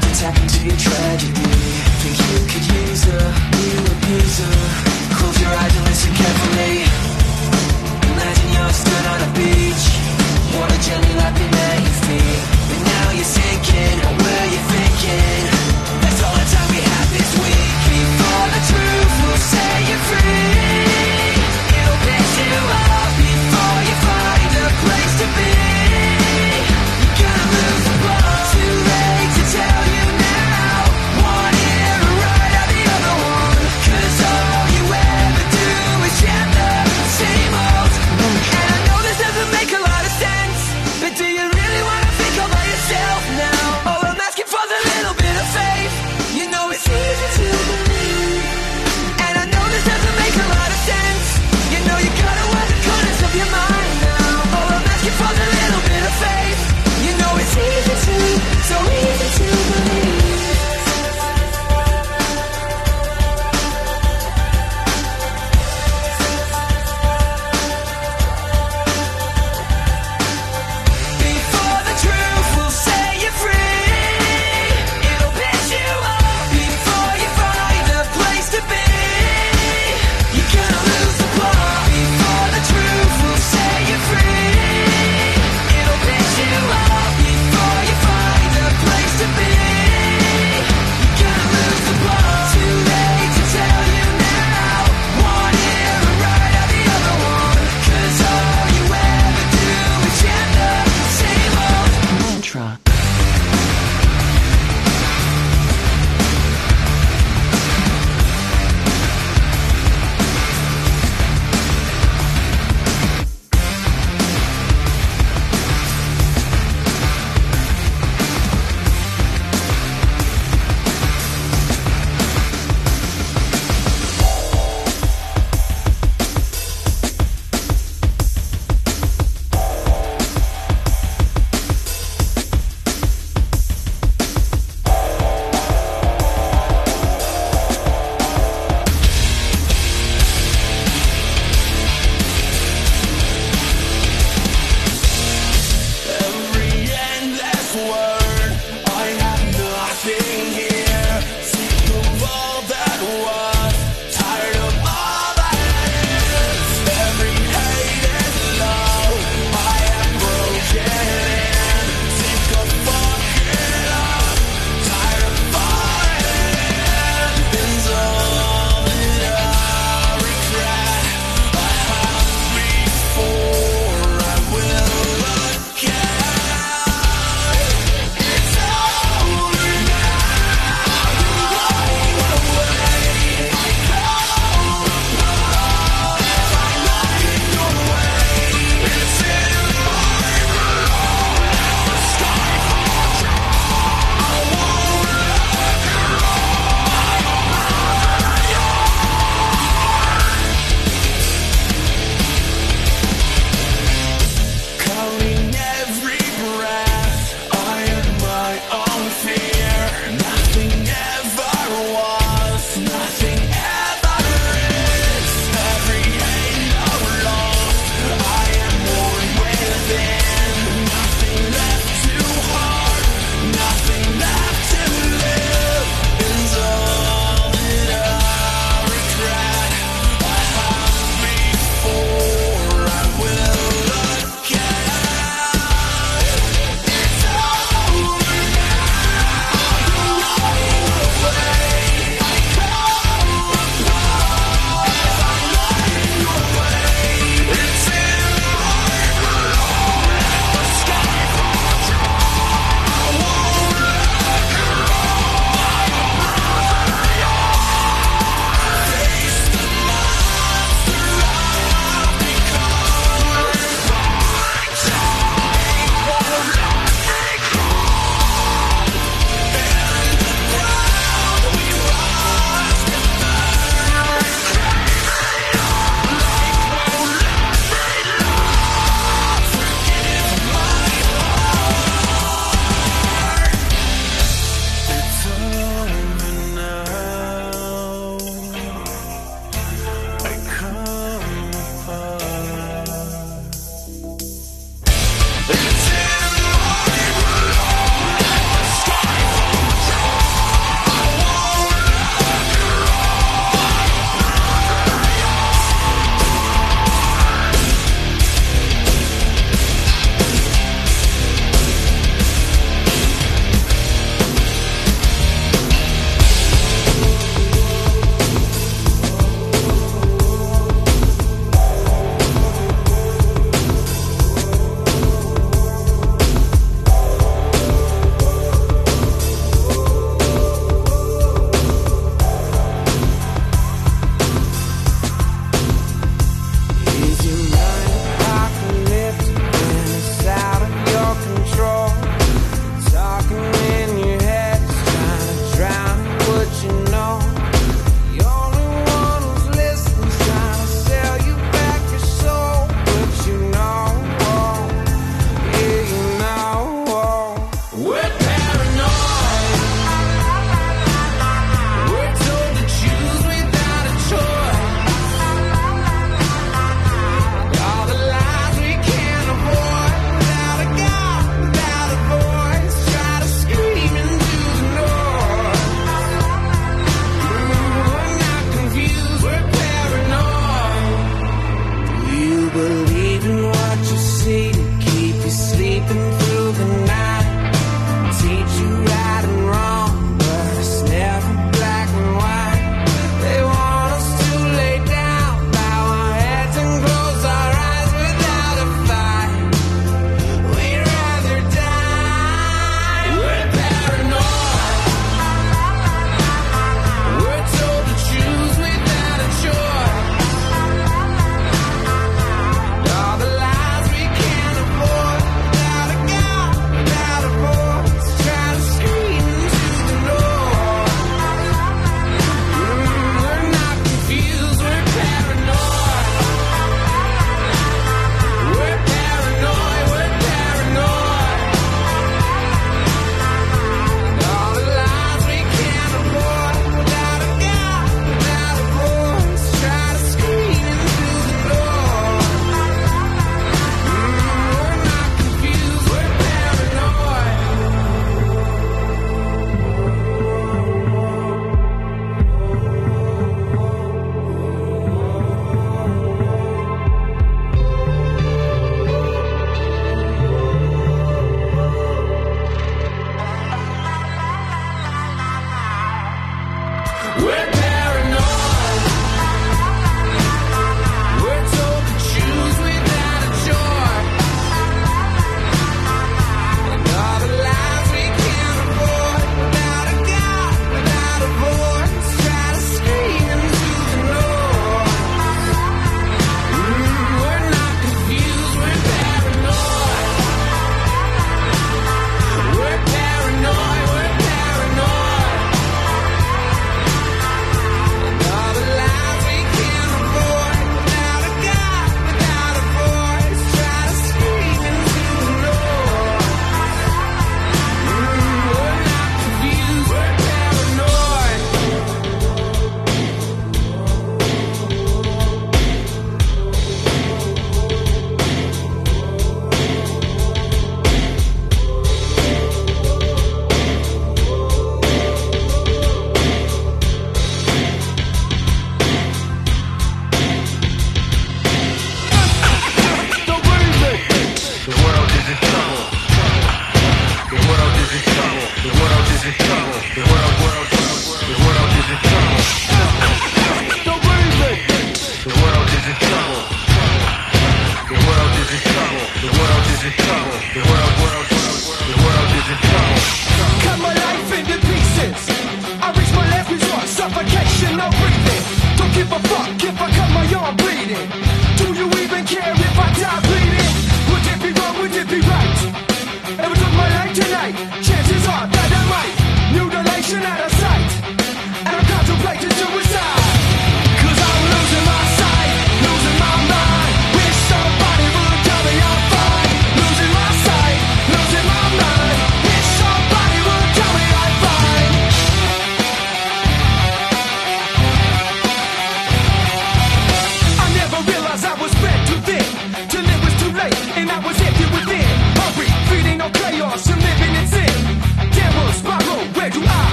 time to tap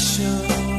Special.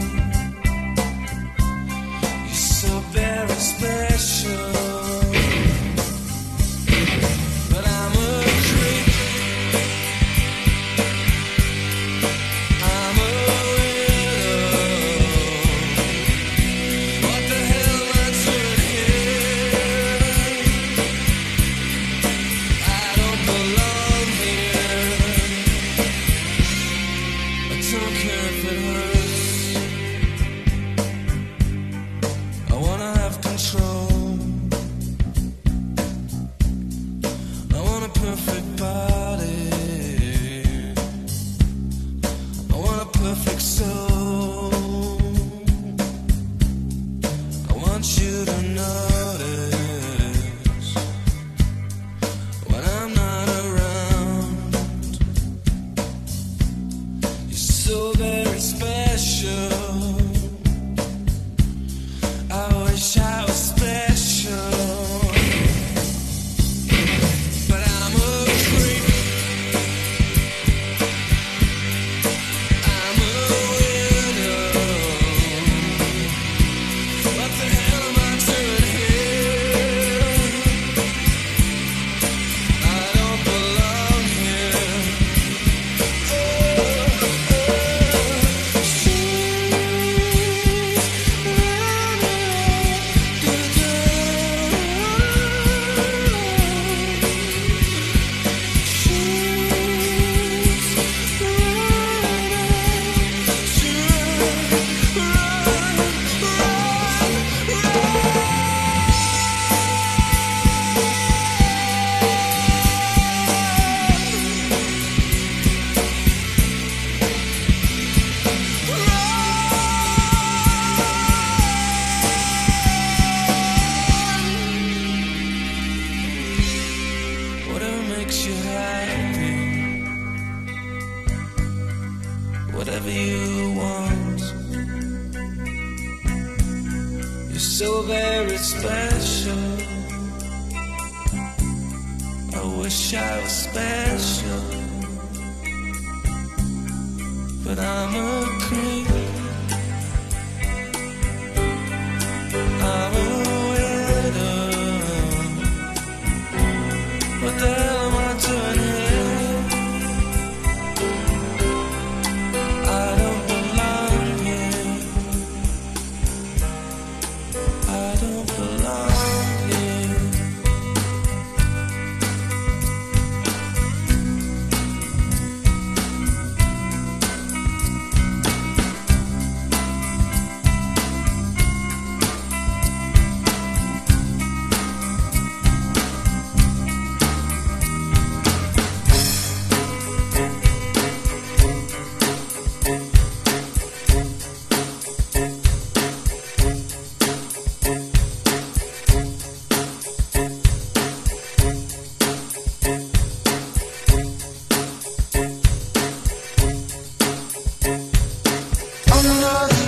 Under